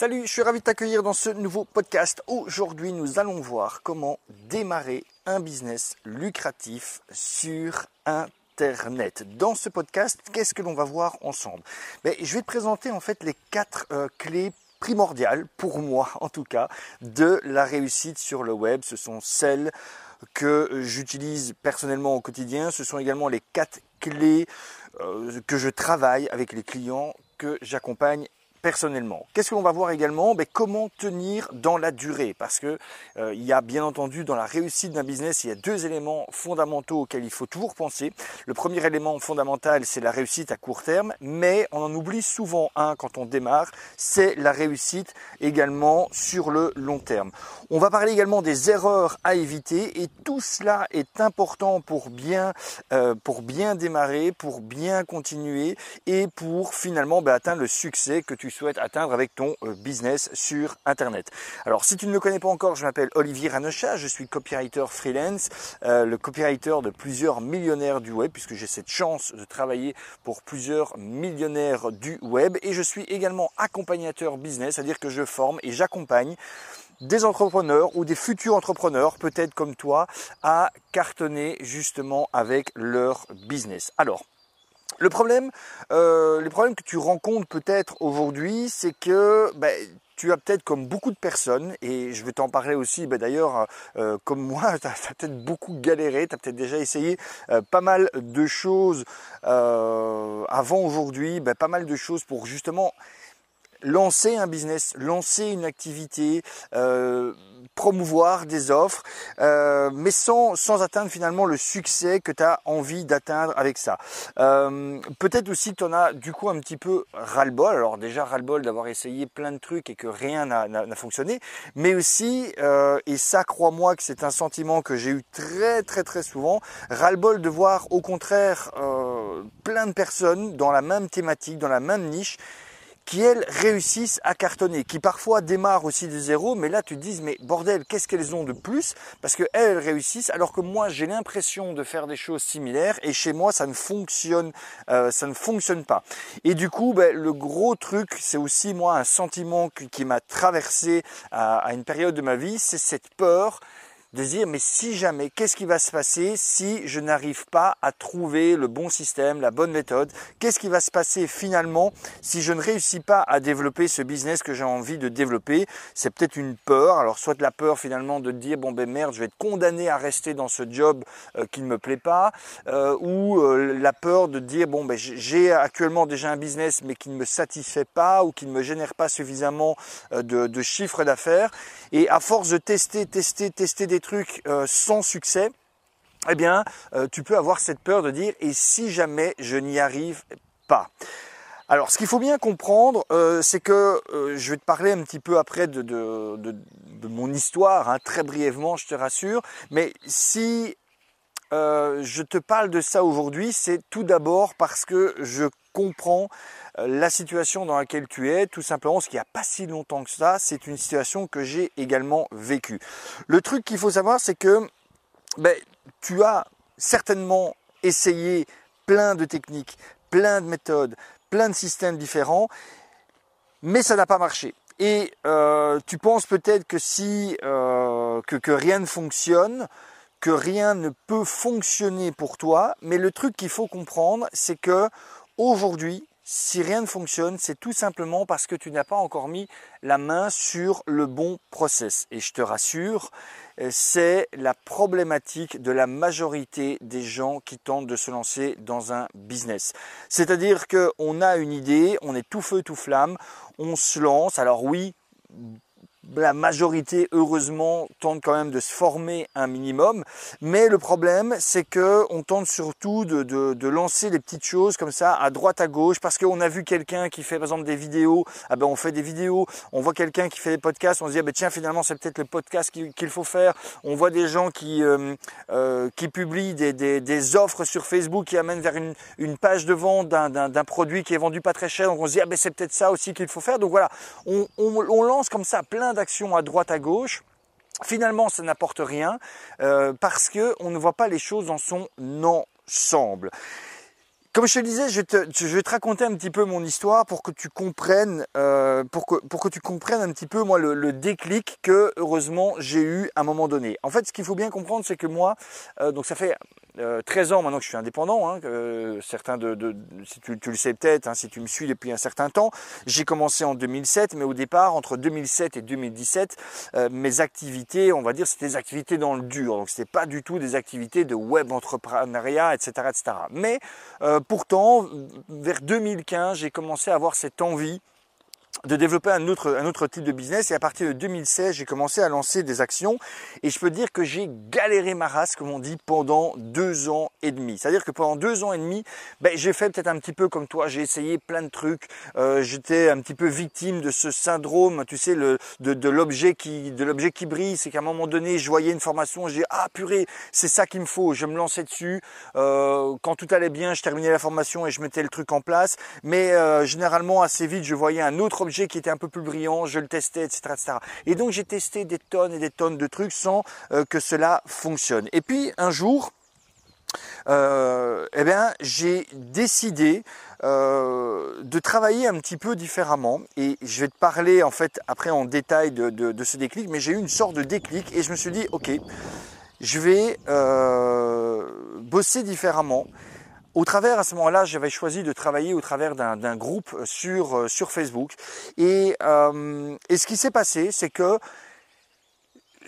Salut, je suis ravi de t'accueillir dans ce nouveau podcast. Aujourd'hui, nous allons voir comment démarrer un business lucratif sur Internet. Dans ce podcast, qu'est-ce que l'on va voir ensemble? Ben, Je vais te présenter en fait les quatre euh, clés primordiales, pour moi en tout cas, de la réussite sur le web. Ce sont celles que j'utilise personnellement au quotidien. Ce sont également les quatre clés euh, que je travaille avec les clients que j'accompagne personnellement. Qu'est-ce qu'on va voir également? Ben, Comment tenir dans la durée? Parce que euh, y a bien entendu dans la réussite d'un business, il y a deux éléments fondamentaux auxquels il faut toujours penser. Le premier élément fondamental, c'est la réussite à court terme, mais on en oublie souvent un quand on démarre, c'est la réussite également sur le long terme. On va parler également des erreurs à éviter et tout cela est important pour bien, euh, pour bien démarrer, pour bien continuer et pour finalement ben, atteindre le succès que tu souhaites atteindre avec ton euh, business sur Internet. Alors si tu ne me connais pas encore, je m'appelle Olivier Ranocha, je suis copywriter freelance, euh, le copywriter de plusieurs millionnaires du web, puisque j'ai cette chance de travailler pour plusieurs millionnaires du web, et je suis également accompagnateur business, c'est-à-dire que je forme et j'accompagne des entrepreneurs ou des futurs entrepreneurs, peut-être comme toi, à cartonner justement avec leur business. Alors, le problème, euh, que tu rencontres peut-être aujourd'hui, c'est que ben, tu as peut-être comme beaucoup de personnes, et je vais t'en parler aussi, ben, d'ailleurs, euh, comme moi, tu as, peut-être beaucoup galéré, tu as peut-être déjà essayé euh, pas mal de choses avant aujourd'hui, ben, pas mal de choses pour justement lancer un business, lancer une activité, euh, promouvoir des offres, euh, mais sans, sans atteindre finalement le succès que tu as envie d'atteindre avec ça. Euh, peut-être aussi que tu en as du coup un petit peu ras-le-bol, alors déjà ras-le-bol d'avoir essayé plein de trucs et que rien n'a fonctionné, mais aussi, et ça crois-moi que c'est un sentiment que j'ai eu très très très souvent, ras-le-bol de voir au contraire plein de personnes dans la même thématique, dans la même niche, qui elles réussissent à cartonner, qui parfois démarrent aussi de zéro, mais là tu te dis mais bordel, qu'est-ce qu'elles ont de plus? Parce que elles réussissent, alors que moi j'ai l'impression de faire des choses similaires et chez moi ça ne fonctionne, euh, pas. Et du coup, ben, le gros truc, c'est aussi moi un sentiment qui, m'a traversé à une période de ma vie, c'est cette peur de dire mais si jamais, qu'est-ce qui va se passer si je n'arrive pas à trouver le bon système, la bonne méthode? Qu'est-ce qui va se passer finalement si je ne réussis pas à développer ce business que j'ai envie de développer? C'est peut-être une peur, alors soit la peur finalement de dire bon ben merde, je vais être condamné à rester dans ce job euh, qui ne me plaît pas, euh, ou euh, la peur de dire bon ben j'ai actuellement déjà un business mais qui ne me satisfait pas ou qui ne me génère pas suffisamment de, de chiffre d'affaires. Et à force de tester, tester, tester des trucs euh, sans succès, eh bien, euh, tu peux avoir cette peur de dire et si jamais je n'y arrive pas. Alors, ce qu'il faut bien comprendre, euh, c'est que je vais te parler un petit peu après de, de, mon histoire, hein, très brièvement, je te rassure. Mais si je te parle de ça aujourd'hui, c'est tout d'abord parce que je comprends la situation dans laquelle tu es, tout simplement, ce qui n'y a pas si longtemps que ça, c'est une situation que j'ai également vécue. Le truc qu'il faut savoir, c'est que ben, tu as certainement essayé plein de techniques, plein de méthodes, plein de systèmes différents, mais ça n'a pas marché. Et euh, tu penses peut-être que si euh, que, que rien ne fonctionne, que rien ne peut fonctionner pour toi, mais le truc qu'il faut comprendre, c'est que aujourd'hui, si rien ne fonctionne, c'est tout simplement parce que tu n'as pas encore mis la main sur le bon process. Et je te rassure, euh, c'est la problématique de la majorité des gens qui tentent de se lancer dans un business. C'est-à-dire qu'on a une idée, on est tout feu, tout flamme, on se lance. Alors oui, la majorité, heureusement, tente quand même de se former un minimum. Mais le problème, c'est que on tente surtout de, de, lancer des petites choses comme ça à droite à gauche parce qu'on a vu quelqu'un qui fait par exemple des vidéos. Ah ben on fait des vidéos. On voit quelqu'un qui fait des podcasts. On se dit ah ben tiens finalement c'est peut-être le podcast qu'il faut faire. On voit des gens qui euh, euh, qui publient des, des, des, offres sur Facebook qui amènent vers une, une page de vente d'un produit qui est vendu pas très cher. Donc on se dit ah ben c'est peut-être ça aussi qu'il faut faire. Donc voilà, on, on, on lance comme ça plein à droite à gauche. Finalement, ça n'apporte rien euh, parce que on ne voit pas les choses dans son ensemble. comme je te disais, je, vais te raconter un petit peu mon histoire pour que tu comprennes, euh, pour, que, pour que tu comprennes un petit peu moi le, déclic que heureusement j'ai eu à un moment donné. En fait, ce qu'il faut bien comprendre, c'est que moi, euh, donc ça fait 13 euh, ans maintenant que je suis indépendant, hein, certains de, si tu, le sais peut-être, hein, si tu me suis depuis un certain temps, j'ai commencé en 2007, mais au départ, entre 2007 et 2017, mes activités, on va dire, c'était des activités dans le dur, donc c'était pas du tout des activités de web entrepreneuriat, etc., etc. Mais pourtant, vers 2015, j'ai commencé à avoir cette envie de développer un autre, un autre type de business. Et à partir de 2016, j'ai commencé à lancer des actions. Et je peux dire que j'ai galéré ma race, comme on dit, pendant deux ans et demi. C'est-à-dire que pendant deux ans et demi, ben, j'ai fait peut-être un petit peu comme toi. J'ai essayé plein de trucs. Euh, J'étais un petit peu victime de ce syndrome, tu sais, le, de, de l'objet qui, de l'objet qui brille. C'est qu'à un moment donné, je voyais une formation, dis ah purée, c'est ça qu'il me faut. Je me lançais dessus. Euh, quand tout allait bien, je terminais la formation et je mettais le truc en place. Mais euh, généralement, assez vite, je voyais un autre objet qui était un peu plus brillant, je le testais, etc. etc. Et donc j'ai testé des tonnes et des tonnes de trucs sans euh, que cela fonctionne. Et puis un jour, euh, eh bien, j'ai décidé euh, de travailler un petit peu différemment. Et je vais te parler en fait après en détail de, de ce déclic, mais j'ai eu une sorte de déclic et je me suis dit, ok, je vais bosser différemment. Au travers, à ce moment-là, j'avais choisi de travailler au travers d'un groupe sur, euh, sur Facebook. Et, euh, et ce qui s'est passé, c'est que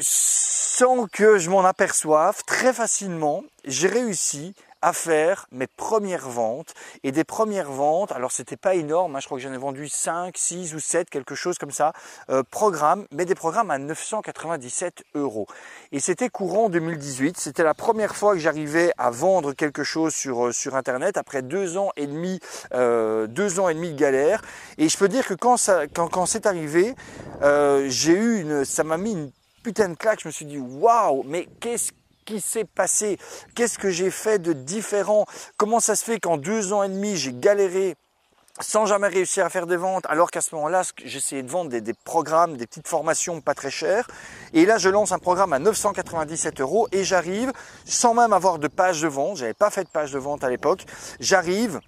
sans que je m'en aperçoive, très facilement, j'ai réussi à faire mes premières ventes et des premières ventes, alors c'était pas énorme, hein, je crois que j'en ai vendu 5, 6 ou 7, quelque chose comme ça, euh, programmes, mais des programmes à 997 euros. Et c'était courant 2018, c'était la première fois que j'arrivais à vendre quelque chose sur, euh, internet après deux ans et demi, euh, deux ans et demi de galère. Et je peux dire que quand, quand c'est arrivé, euh, j'ai eu une, ça m'a mis une putain de claque, je me suis dit waouh, mais qu'est-ce s'est passé? Qu'est-ce que j'ai fait de différent? Comment ça se fait qu'en deux ans et demi, j'ai galéré sans jamais réussir à faire des ventes, alors qu'à ce moment-là, j'essayais de vendre des, programmes, des petites formations pas très chères. Et là, je lance un programme à 997 euros et j'arrive, sans même avoir de page de vente, j'avais pas fait de page de vente à l'époque, j'arrive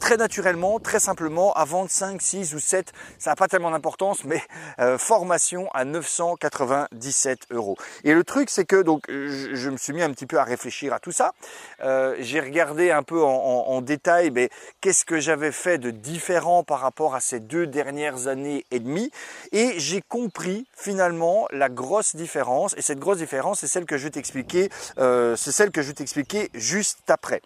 très naturellement, très simplement, à vendre 5, 6 ou 7, ça n'a pas tellement d'importance, mais euh, formation à 997 euros. Et le truc, c'est que donc je, me suis mis un petit peu à réfléchir à tout ça. Euh, j'ai regardé un peu en, détail, mais qu'est-ce que j'avais fait de différent par rapport à ces deux dernières années et demie, et j'ai compris finalement la grosse différence. Et cette grosse différence, c'est celle que je vais t'expliquer, euh, c'est celle que je vais t'expliquer juste après.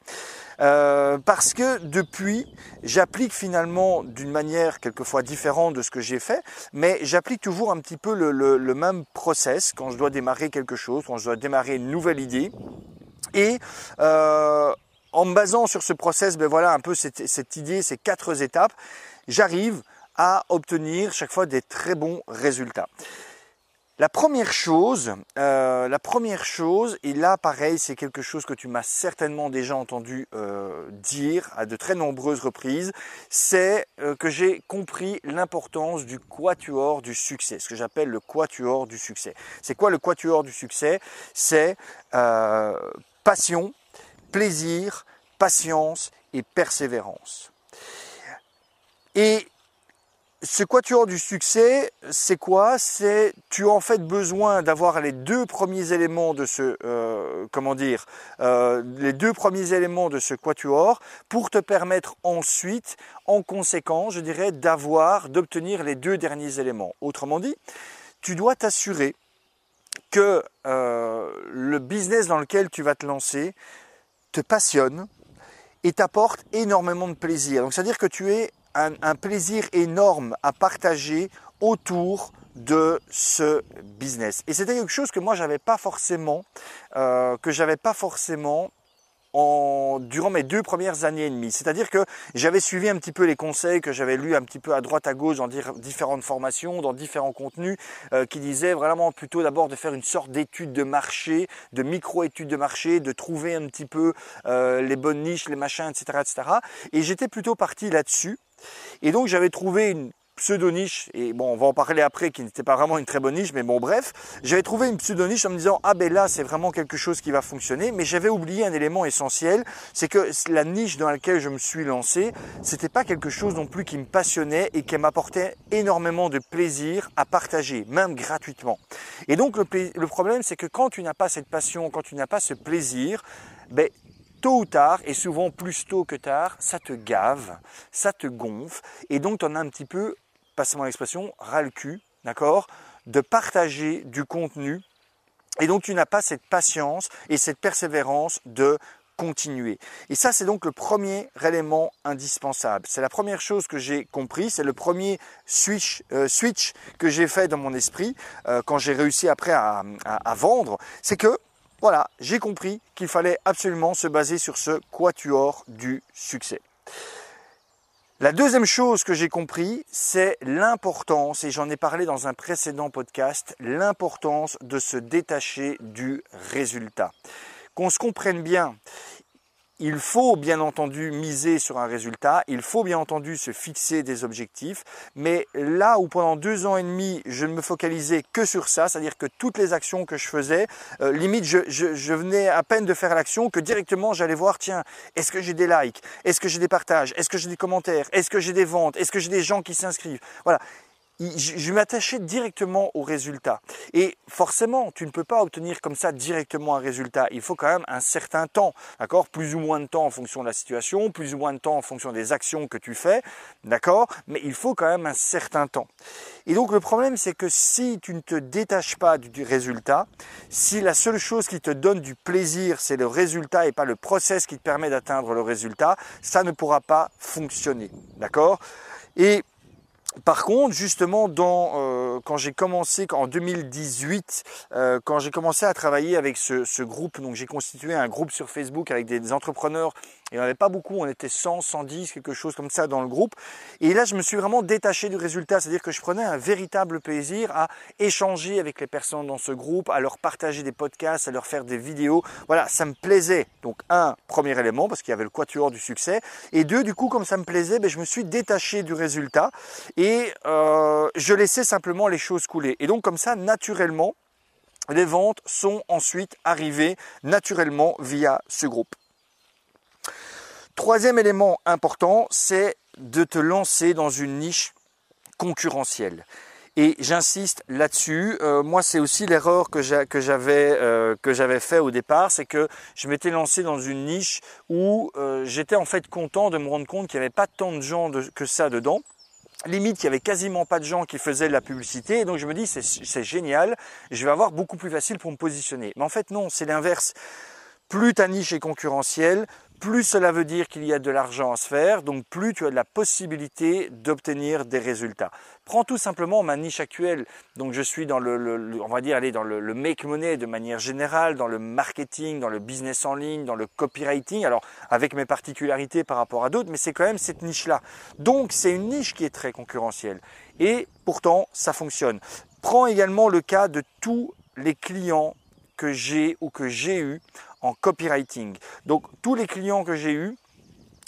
Euh, parce que depuis, j'applique finalement d'une manière quelquefois différente de ce que j'ai fait, mais j'applique toujours un petit peu le, même process quand je dois démarrer quelque chose, quand je dois démarrer une nouvelle idée. Et euh, en me basant sur ce process, ben voilà un peu cette, cette idée, ces quatre étapes, j'arrive à obtenir chaque fois des très bons résultats. La première chose, euh, la première chose, et là pareil, c'est quelque chose que tu m'as certainement déjà entendu euh, dire à de très nombreuses reprises, c'est euh, que j'ai compris l'importance du quatuor du succès, ce que j'appelle le quatuor du succès. C'est quoi le quatuor du succès? C'est passion, plaisir, patience et persévérance. Et ce quatuor du succès, c'est quoi? C'est tu as en fait besoin d'avoir les deux premiers éléments de ce euh, comment dire euh, les deux premiers éléments de ce quatuor pour te permettre ensuite, en conséquence, je dirais, d'avoir d'obtenir les deux derniers éléments. Autrement dit, tu dois t'assurer que euh, le business dans lequel tu vas te lancer te passionne et t'apporte énormément de plaisir. Donc c'est-à-dire que tu es un, plaisir énorme à partager autour de ce business. Et c'était quelque chose que moi j'avais pas forcément, euh, que j'avais pas forcément en, durant mes deux premières années et demie. C'est-à-dire que j'avais suivi un petit peu les conseils que j'avais lus un petit peu à droite à gauche dans différentes formations, dans différents contenus, euh, qui disaient vraiment plutôt d'abord de faire une sorte d'étude de marché, de micro-étude de marché, de trouver un petit peu euh, les bonnes niches, les machins, etc. etc. Et j'étais plutôt parti là-dessus. Et donc j'avais trouvé une pseudo-niche, et bon, on va en parler après, qui n'était pas vraiment une très bonne niche, mais bon, bref, j'avais trouvé une pseudo-niche en me disant, ah ben là, c'est vraiment quelque chose qui va fonctionner, mais j'avais oublié un élément essentiel, c'est que la niche dans laquelle je me suis lancé, c'était pas quelque chose non plus qui me passionnait et qui m'apportait énormément de plaisir à partager, même gratuitement. Et donc, le, problème, c'est que quand tu n'as pas cette passion, quand tu n'as pas ce plaisir, ben, tôt ou tard, et souvent plus tôt que tard, ça te gave, ça te gonfle, et donc tu en as un petit peu, passez-moi l'expression, ras le cul, d'accord, de partager du contenu, et donc tu n'as pas cette patience et cette persévérance de continuer. Et ça, c'est donc le premier élément indispensable. C'est la première chose que j'ai compris, c'est le premier switch, euh, switch que j'ai fait dans mon esprit euh, quand j'ai réussi après à, à vendre, c'est que voilà, j'ai compris qu'il fallait absolument se baser sur ce quatuor du succès. La deuxième chose que j'ai compris, c'est l'importance, et j'en ai parlé dans un précédent podcast, l'importance de se détacher du résultat. Qu'on se comprenne bien, il faut bien entendu miser sur un résultat, il faut bien entendu se fixer des objectifs, mais là où pendant deux ans et demi, je ne me focalisais que sur ça, c'est-à-dire que toutes les actions que je faisais, euh, limite, je, je, venais à peine de faire l'action que directement j'allais voir, tiens, est-ce que j'ai des likes, est-ce que j'ai des partages, est-ce que j'ai des commentaires, est-ce que j'ai des ventes, est-ce que j'ai des gens qui s'inscrivent? Voilà, je m'attachais directement au résultat. Et forcément, tu ne peux pas obtenir comme ça directement un résultat. Il faut quand même un certain temps, d'accord? Plus ou moins de temps en fonction de la situation, plus ou moins de temps en fonction des actions que tu fais, d'accord? Mais il faut quand même un certain temps. Et donc le problème, c'est que si tu ne te détaches pas du résultat, si la seule chose qui te donne du plaisir, c'est le résultat et pas le process qui te permet d'atteindre le résultat, ça ne pourra pas fonctionner, d'accord? Et par contre, justement, euh, quand j'ai commencé en 2018, euh, quand j'ai commencé à travailler avec ce, ce groupe, donc j'ai constitué un groupe sur Facebook avec des entrepreneurs il n'y en avait pas beaucoup, on était 100, 110, quelque chose comme ça dans le groupe. Et là, je me suis vraiment détaché du résultat, c'est-à-dire que je prenais un véritable plaisir à échanger avec les personnes dans ce groupe, à leur partager des podcasts, à leur faire des vidéos. Voilà, ça me plaisait. Donc un, premier élément, parce qu'il y avait le quatuor du succès. Et deux, du coup, comme ça me plaisait, ben, je me suis détaché du résultat et euh, je laissais simplement les choses couler. Et donc comme ça, naturellement, les ventes sont ensuite arrivées naturellement via ce groupe. Troisième élément important, c'est de te lancer dans une niche concurrentielle. Et j'insiste là-dessus. Euh, moi, c'est aussi l'erreur que j'avais euh, que j'avais fait au départ, c'est que je m'étais lancé dans une niche où euh, j'étais en fait content de me rendre compte qu'il n'y avait pas tant de gens que ça dedans. Limite, il y avait quasiment pas de gens qui faisaient de la publicité. Et donc je me dis, c'est génial, je vais avoir beaucoup plus facile pour me positionner. Mais en fait, non, c'est l'inverse. Plus ta niche est concurrentielle, plus cela veut dire qu'il y a de l'argent à se faire, donc plus tu as de la possibilité d'obtenir des résultats. Prends tout simplement ma niche actuelle. Donc je suis dans le, on va dire dans le, make money de manière générale, dans le marketing, dans le business en ligne, dans le copywriting. Alors avec mes particularités par rapport à d'autres, mais c'est quand même cette niche-là. Donc c'est une niche qui est très concurrentielle. Et pourtant ça fonctionne. Prends également le cas de tous les clients que j'ai ou que j'ai eu en copywriting. Donc tous les clients que j'ai eus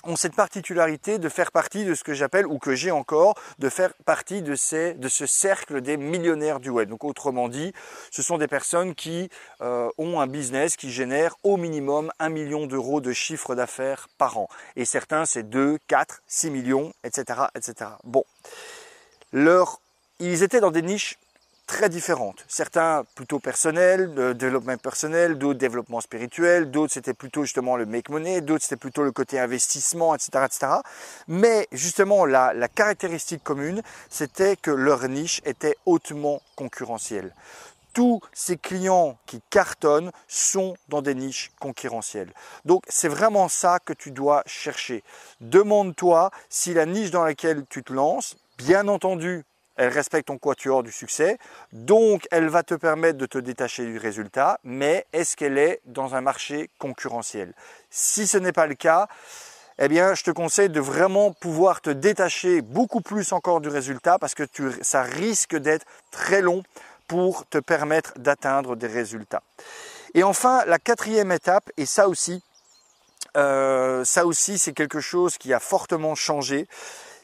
ont cette particularité de faire partie de ce que j'appelle, ou que j'ai encore, de faire partie de, ces, de ce cercle des millionnaires du web. Donc autrement dit, ce sont des personnes qui euh, ont un business qui génère au minimum 1 million d'euros de chiffre d'affaires par an. Et certains, c'est 2, 4, 6 millions, etc. etc. Bon, leur, ils étaient dans des niches très différentes. Certains plutôt personnels, le développement personnel, d'autres développement spirituel, d'autres c'était plutôt justement le make money, d'autres c'était plutôt le côté investissement, etc. etc. Mais justement la, la caractéristique commune, c'était que leur niche était hautement concurrentielle. Tous ces clients qui cartonnent sont dans des niches concurrentielles. Donc c'est vraiment ça que tu dois chercher. Demande-toi si la niche dans laquelle tu te lances, bien entendu elle respecte ton quatuor du succès, donc elle va te permettre de te détacher du résultat, mais est-ce qu'elle est dans un marché concurrentiel? Si ce n'est pas le cas, eh bien, je te conseille de vraiment pouvoir te détacher beaucoup plus encore du résultat parce que ça risque d'être très long pour te permettre d'atteindre des résultats. Et enfin, la quatrième étape, et ça aussi, euh, ça aussi c'est quelque chose qui a fortement changé,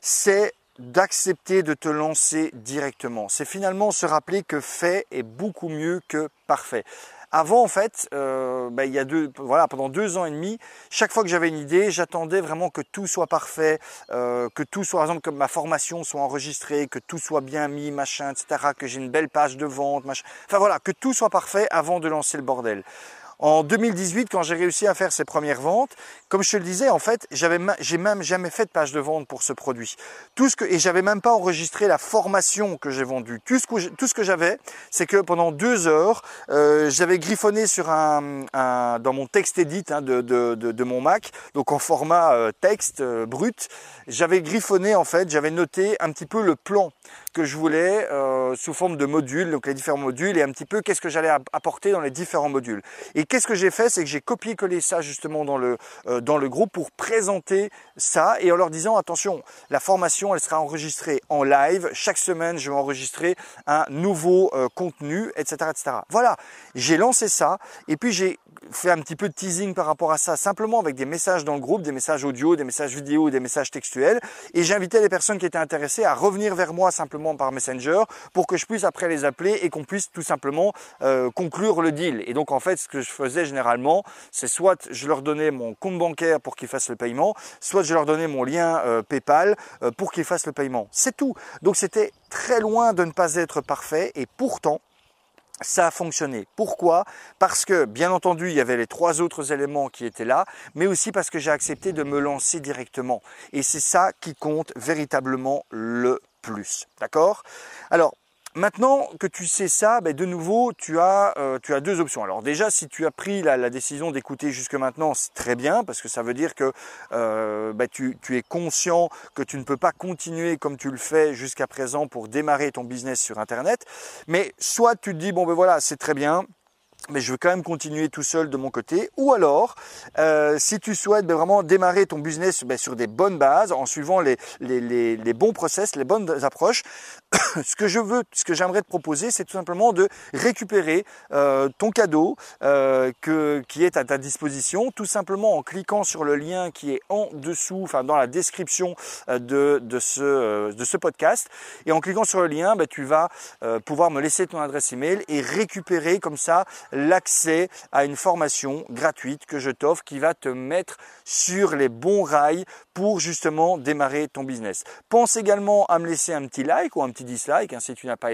c'est d'accepter de te lancer directement. C'est finalement se rappeler que fait est beaucoup mieux que parfait. Avant, en fait, euh, ben, il y a deux, voilà, pendant deux ans et demi, chaque fois que j'avais une idée, j'attendais vraiment que tout soit parfait, euh, que tout soit, par exemple, que ma formation soit enregistrée, que tout soit bien mis, machin, etc., que j'ai une belle page de vente, machin. Enfin voilà, que tout soit parfait avant de lancer le bordel. En 2018, quand j'ai réussi à faire ces premières ventes, comme je te le disais, en fait, j'avais, j'ai même jamais fait de page de vente pour ce produit. Tout ce que, et j'avais même pas enregistré la formation que j'ai vendue. Tout ce que, tout ce que j'avais, c'est que pendant deux heures, euh, j'avais griffonné sur un, dans mon texte edit hein, de, de, de, mon Mac, donc en format euh, texte euh, brut, j'avais griffonné en fait, j'avais noté un petit peu le plan que je voulais sous forme de modules, donc les différents modules, et un petit peu qu'est-ce que j'allais apporter dans les différents modules. Qu'est-ce que j'ai fait, c'est que j'ai copié-collé ça justement dans le, euh, dans le groupe pour présenter ça, et en leur disant, attention, la formation, elle sera enregistrée en live, chaque semaine, je vais enregistrer un nouveau euh, contenu, etc., etc. Voilà, j'ai lancé ça, et puis j'ai fait un petit peu de teasing par rapport à ça, simplement avec des messages dans le groupe, des messages audio, des messages vidéo, des messages textuels, et j'invitais les personnes qui étaient intéressées à revenir vers moi simplement par Messenger pour que je puisse après les appeler et qu'on puisse tout simplement euh, conclure le deal. Et donc en fait, ce que je faisais généralement, c'est soit je leur donnais mon compte bancaire pour qu'ils fassent le paiement, soit je leur donnais mon lien euh, PayPal euh, pour qu'ils fassent le paiement. C'est tout. Donc c'était très loin de ne pas être parfait et pourtant, ça a fonctionné. Pourquoi? Parce que, bien entendu, il y avait les trois autres éléments qui étaient là, mais aussi parce que j'ai accepté de me lancer directement. Et c'est ça qui compte véritablement le plus. D'accord? Alors, Maintenant que tu sais ça, ben de nouveau, tu as, euh, deux options. Alors déjà, si tu as pris la, décision d'écouter jusque maintenant, c'est très bien, parce que ça veut dire que euh, ben tu, tu, es conscient que tu ne peux pas continuer comme tu le fais jusqu'à présent pour démarrer ton business sur Internet. Mais soit tu te dis, bon ben voilà, c'est très bien, mais je veux quand même continuer tout seul de mon côté. Ou alors, euh, si tu souhaites ben, vraiment démarrer ton business ben, sur des bonnes bases, en suivant les, les, les, bons process, les bonnes approches, ce que je veux, ce que j'aimerais te proposer, c'est tout simplement de récupérer euh, ton cadeau euh, que, qui est à ta disposition, tout simplement en cliquant sur le lien qui est en dessous, enfin dans la description de, de, ce, de ce podcast. Et en cliquant sur le lien, ben, tu vas pouvoir me laisser ton adresse email et récupérer comme ça l'accès à une formation gratuite que je t'offre qui va te mettre sur les bons rails pour justement démarrer ton business. Pense également à me laisser un petit like ou un petit dislike hein, si tu n'as pas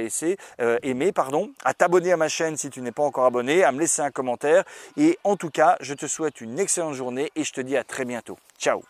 euh, aimé, pardon, à t'abonner à ma chaîne si tu n'es pas encore abonné, à me laisser un commentaire et en tout cas, je te souhaite une excellente journée et je te dis à très bientôt. Ciao